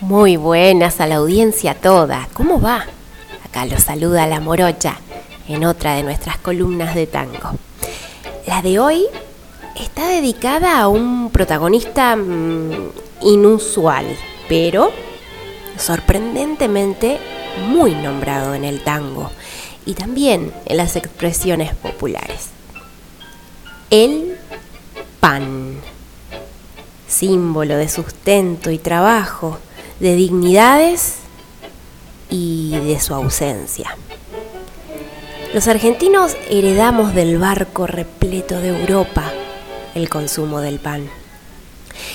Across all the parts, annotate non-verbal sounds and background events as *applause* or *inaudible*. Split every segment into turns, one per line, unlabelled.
Muy buenas a la audiencia toda. ¿Cómo va? Acá lo saluda la morocha en otra de nuestras columnas de tango. La de hoy está dedicada a un protagonista mm, inusual, pero sorprendentemente muy nombrado en el tango y también en las expresiones populares. El pan, símbolo de sustento y trabajo, de dignidades y de su ausencia. Los argentinos heredamos del barco repleto de Europa el consumo del pan.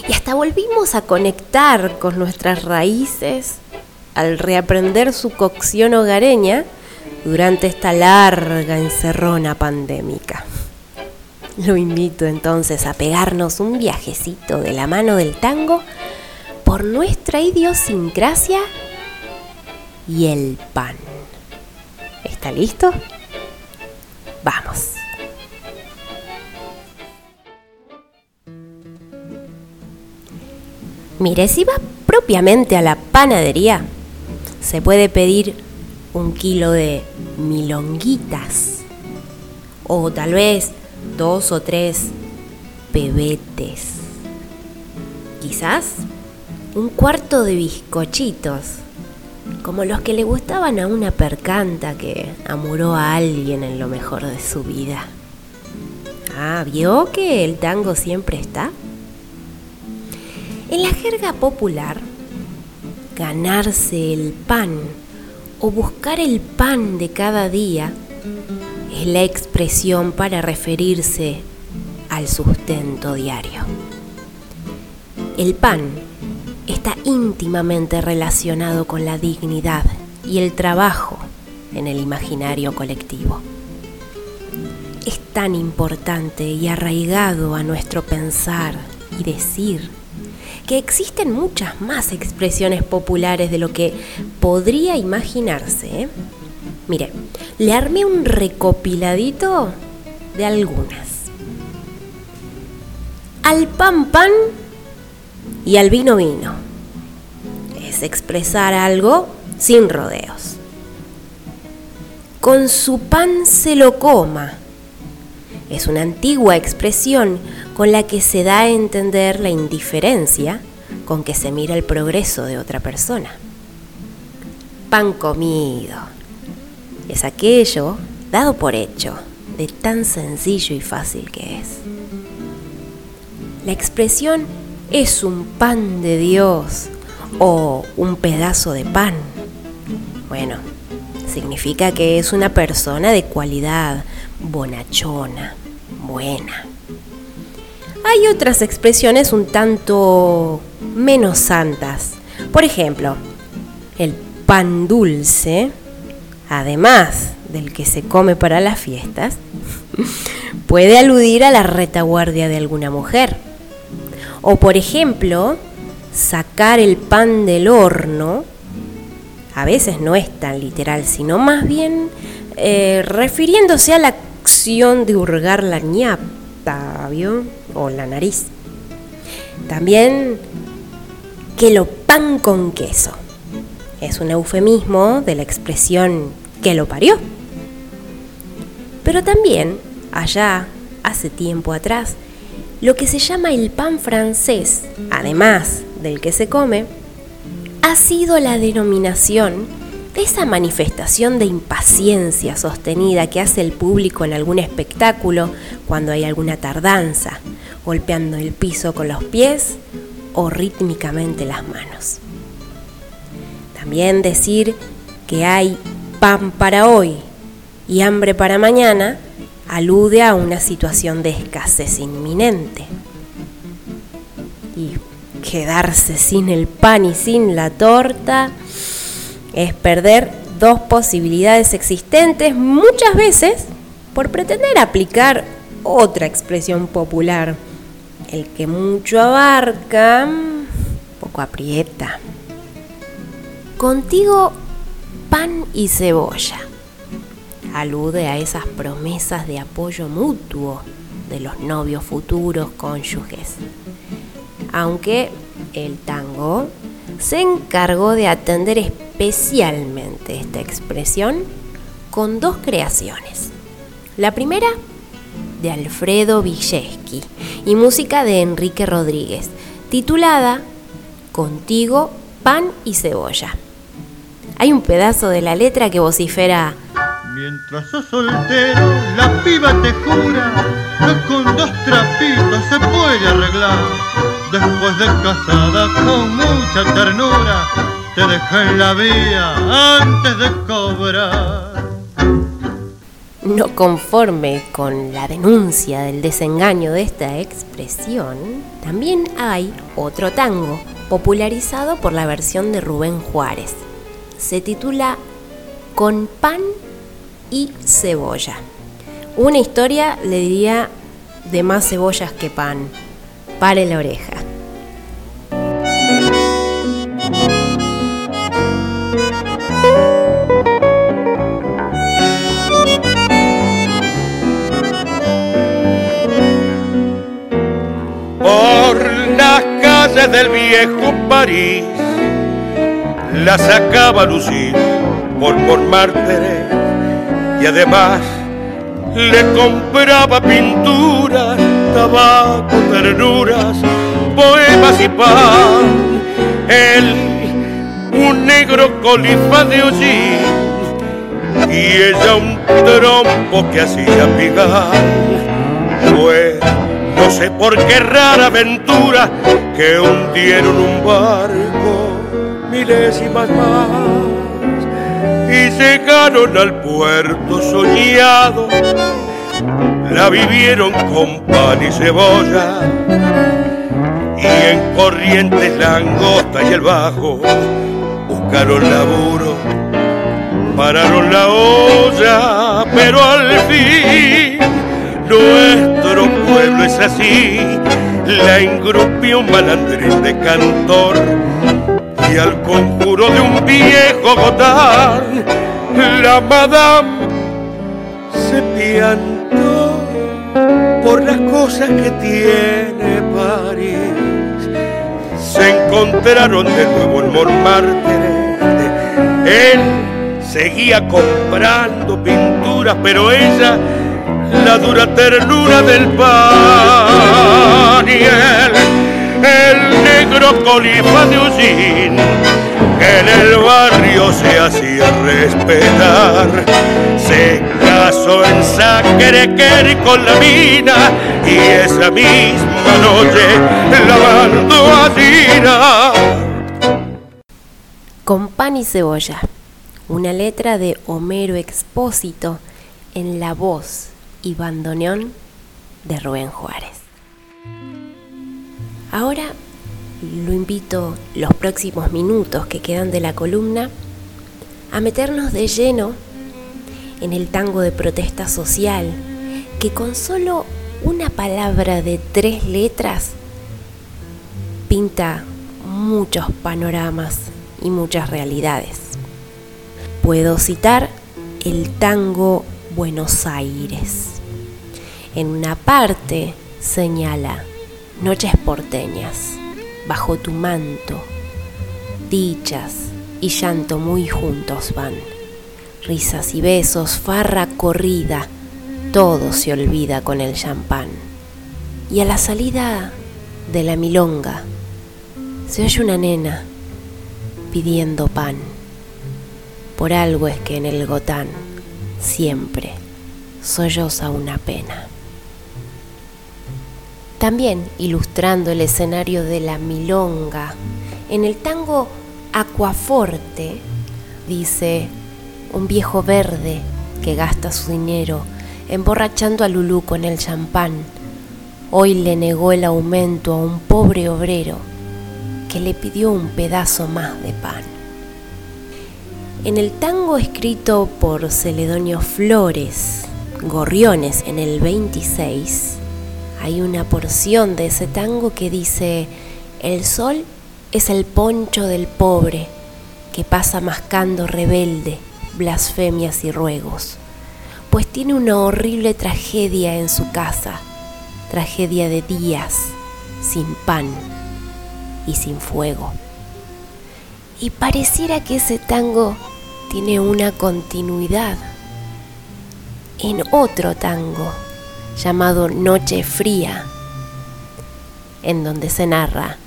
Y hasta volvimos a conectar con nuestras raíces al reaprender su cocción hogareña durante esta larga encerrona pandémica. Lo invito entonces a pegarnos un viajecito de la mano del tango por nuestra idiosincrasia y el pan. ¿Está listo? Vamos. Mire, si va propiamente a la panadería, se puede pedir un kilo de milonguitas o tal vez dos o tres pebetes. Quizás un cuarto de bizcochitos, como los que le gustaban a una percanta que amuró a alguien en lo mejor de su vida. Ah, ¿vio que el tango siempre está? En la jerga popular, ganarse el pan o buscar el pan de cada día es la expresión para referirse al sustento diario. El pan está íntimamente relacionado con la dignidad y el trabajo en el imaginario colectivo. Es tan importante y arraigado a nuestro pensar y decir que existen muchas más expresiones populares de lo que podría imaginarse. ¿eh? Mire, le armé un recopiladito de algunas. Al pan pan y al vino vino. Es expresar algo sin rodeos. Con su pan se lo coma. Es una antigua expresión con la que se da a entender la indiferencia con que se mira el progreso de otra persona. Pan comido. Es aquello dado por hecho, de tan sencillo y fácil que es. La expresión es un pan de Dios o un pedazo de pan. Bueno, significa que es una persona de cualidad, bonachona, buena. Hay otras expresiones un tanto menos santas. Por ejemplo, el pan dulce, además del que se come para las fiestas, *laughs* puede aludir a la retaguardia de alguna mujer. O por ejemplo, sacar el pan del horno, a veces no es tan literal, sino más bien eh, refiriéndose a la acción de hurgar la ñapa, O la nariz. También que lo pan con queso. Es un eufemismo de la expresión que lo parió. Pero también, allá, hace tiempo atrás, lo que se llama el pan francés, además del que se come, ha sido la denominación de esa manifestación de impaciencia sostenida que hace el público en algún espectáculo cuando hay alguna tardanza, golpeando el piso con los pies o rítmicamente las manos. También decir que hay pan para hoy y hambre para mañana alude a una situación de escasez inminente. Y quedarse sin el pan y sin la torta es perder dos posibilidades existentes muchas veces por pretender aplicar otra expresión popular el que mucho abarca, poco aprieta. Contigo pan y cebolla. Alude a esas promesas de apoyo mutuo de los novios futuros cónyuges. Aunque el tango se encargó de atender especialmente esta expresión con dos creaciones. La primera, de Alfredo Villeski, y música de Enrique Rodríguez, titulada Contigo, pan y cebolla. Hay un pedazo de la letra que vocifera
Mientras sos soltero, la piba te jura que con dos trapitos se puede arreglar. Después de casada con mucha ternura, te deja en la vía antes de cobrar.
No conforme con la denuncia del desengaño de esta expresión, también hay otro tango popularizado por la versión de Rubén Juárez. Se titula Con pan y cebolla. Una historia, le diría, de más cebollas que pan. Pare la oreja.
Por las calles del viejo París la sacaba lucir por Montmartre y además le compraba pinturas, tabaco, ternuras, poemas y pan. Él, un negro colifa de hollín y ella un trompo que hacía pigar. Fue, no sé por qué rara aventura, que hundieron un barco milésimas más y llegaron al puerto soñado. La vivieron con pan y cebolla y en corrientes la angosta y el bajo buscaron laburo, pararon la olla, pero al fin nuestro pueblo es así, la ingrupió un malandrín de cantor y al conjuro de un viejo gotán, la madame se piantó por las cosas que tiene París. Se encontraron de nuevo en Montmartre. Él seguía comprando pinturas, pero ella la dura ternura del pan y él el de Ullín, que en el barrio se hacía respetar. Se casó en Sacrequer con la mina y esa misma noche lavando a Tina.
Con pan y cebolla, una letra de Homero Expósito en la voz y bandoneón de Rubén Juárez. Ahora lo invito los próximos minutos que quedan de la columna a meternos de lleno en el tango de protesta social que con solo una palabra de tres letras pinta muchos panoramas y muchas realidades. Puedo citar el tango Buenos Aires. En una parte señala noches porteñas, bajo tu manto, dichas y llanto muy juntos van, risas y besos, farra corrida, todo se olvida con el champán. Y a la salida de la milonga se oye una nena pidiendo pan. Por algo es que en el gotán siempre solloza una pena. También ilustrando el escenario de la milonga, en el tango Aquaforte dice un viejo verde que gasta su dinero emborrachando a Lulú con el champán. Hoy le negó el aumento a un pobre obrero que le pidió un pedazo más de pan. En el tango escrito por Celedonio Flores, Gorriones en el 26, hay una porción de ese tango que dice, el sol es el poncho del pobre que pasa mascando rebelde blasfemias y ruegos, pues tiene una horrible tragedia en su casa, tragedia de días sin pan y sin fuego. Y pareciera que ese tango tiene una continuidad en otro tango llamado Noche Fría, en donde se narra,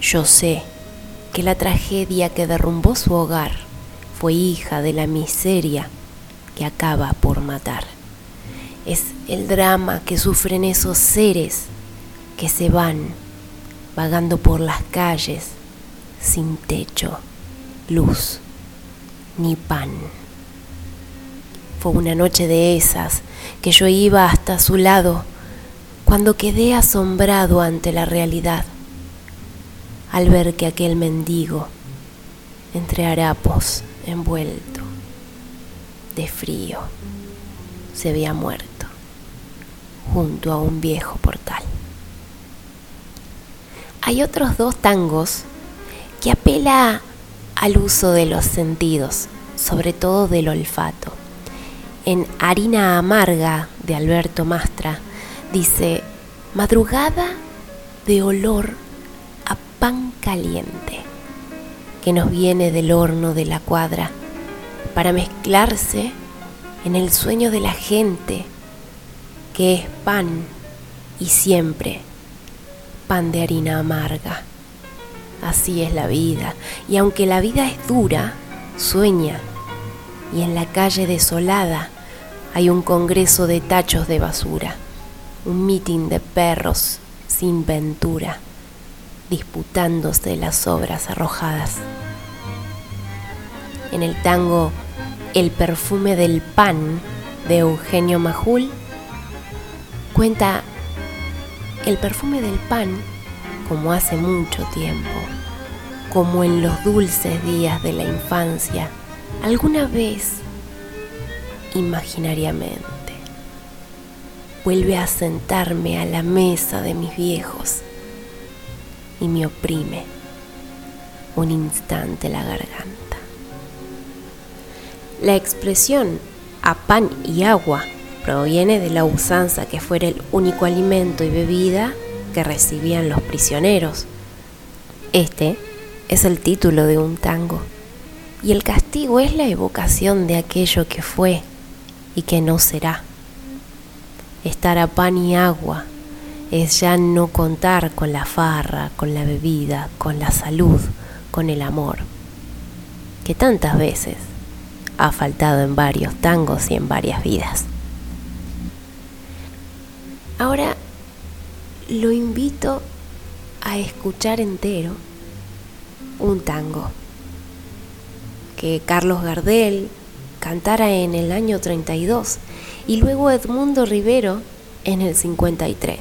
yo sé que la tragedia que derrumbó su hogar fue hija de la miseria que acaba por matar. Es el drama que sufren esos seres que se van vagando por las calles sin techo, luz ni pan. Fue una noche de esas que yo iba hasta su lado cuando quedé asombrado ante la realidad al ver que aquel mendigo, entre harapos envuelto de frío, se había muerto junto a un viejo portal. Hay otros dos tangos que apela al uso de los sentidos, sobre todo del olfato. En Harina Amarga de Alberto Mastra dice, madrugada de olor pan caliente que nos viene del horno de la cuadra para mezclarse en el sueño de la gente que es pan y siempre pan de harina amarga. Así es la vida, y aunque la vida es dura, sueña, y en la calle desolada hay un congreso de tachos de basura, un mitin de perros sin ventura disputándose las obras arrojadas. En el tango El perfume del pan de Eugenio Majul cuenta el perfume del pan como hace mucho tiempo, como en los dulces días de la infancia, alguna vez imaginariamente. Vuelve a sentarme a la mesa de mis viejos y me oprime un instante la garganta. La expresión a pan y agua proviene de la usanza que fuera el único alimento y bebida que recibían los prisioneros. Este es el título de un tango y el castigo es la evocación de aquello que fue y que no será. Estar a pan y agua es ya no contar con la farra, con la bebida, con la salud, con el amor, que tantas veces ha faltado en varios tangos y en varias vidas. Ahora lo invito a escuchar entero un tango que Carlos Gardel cantara en el año 32 y luego Edmundo Rivero en el 53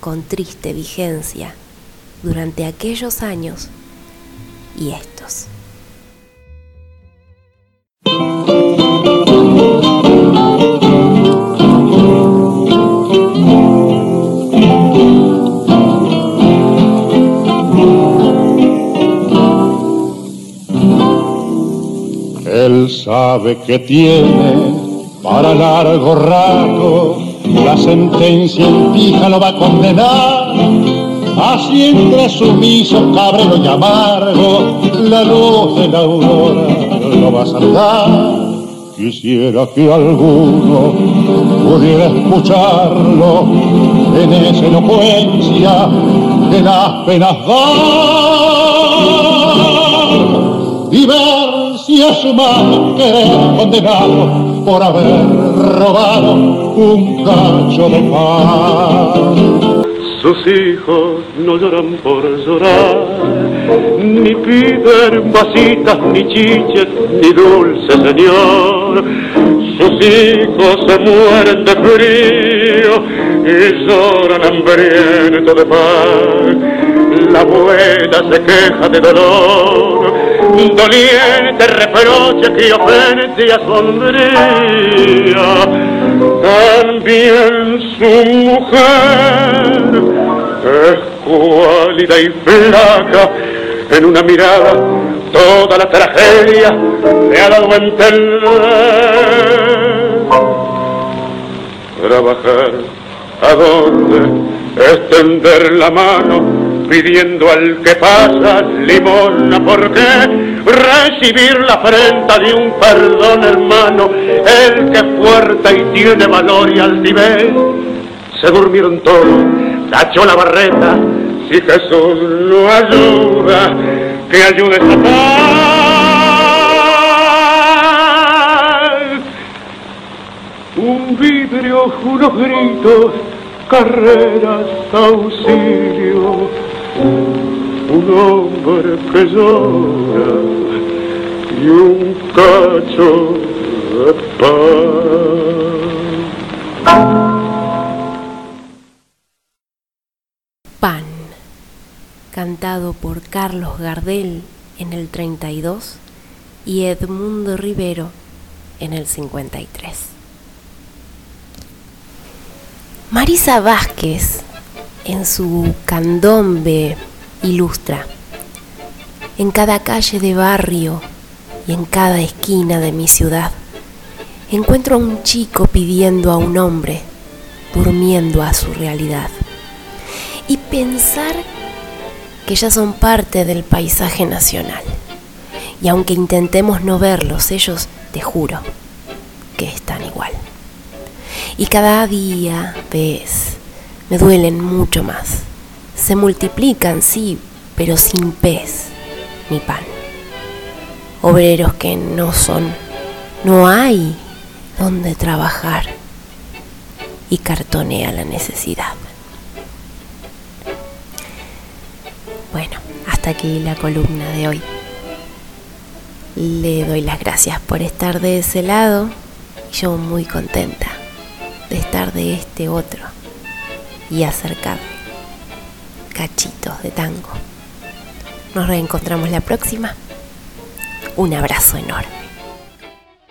con triste vigencia durante aquellos años y estos.
Que tiene para largo rato la sentencia en fija lo va a condenar. Así entre sumiso, cabrero y amargo, la luz de la aurora lo va a saludar. Quisiera que alguno pudiera escucharlo en esa elocuencia que las penas es más que condenado por haber robado un cacho de pan.
Sus hijos no lloran por llorar, ni piden vasitas, ni chiches, ni dulce señor. Sus hijos se mueren de frío y lloran hambrientos de pan. La abuela se queja de dolor doliente reproche que ofende sombría. También su mujer es cuálida y flaca, en una mirada toda la tragedia le ha dado a entender. Trabajar a dónde, extender la mano pidiendo al que pasa limosna, porque recibir la afrenta de un perdón hermano, el que fuerte y tiene valor y altivez, se durmieron todos, tachó la barreta, si Jesús lo ayuda, que ayude esta paz. Un vidrio, unos gritos, carreras, auxilio, un hombre que llora y un cacho de pan.
Pan, cantado por Carlos Gardel en el 32 y Edmundo Rivero en el 53. Marisa Vázquez, en su candombe, ilustra, en cada calle de barrio y en cada esquina de mi ciudad, encuentro a un chico pidiendo a un hombre, durmiendo a su realidad. Y pensar que ya son parte del paisaje nacional. Y aunque intentemos no verlos, ellos, te juro, que están igual. Y cada día, ves, me duelen mucho más. Se multiplican, sí, pero sin pez ni pan. Obreros que no son, no hay donde trabajar. Y cartonea la necesidad. Bueno, hasta aquí la columna de hoy. Le doy las gracias por estar de ese lado y yo muy contenta de estar de este otro y acercar cachitos de tango. Nos reencontramos la próxima. Un abrazo enorme.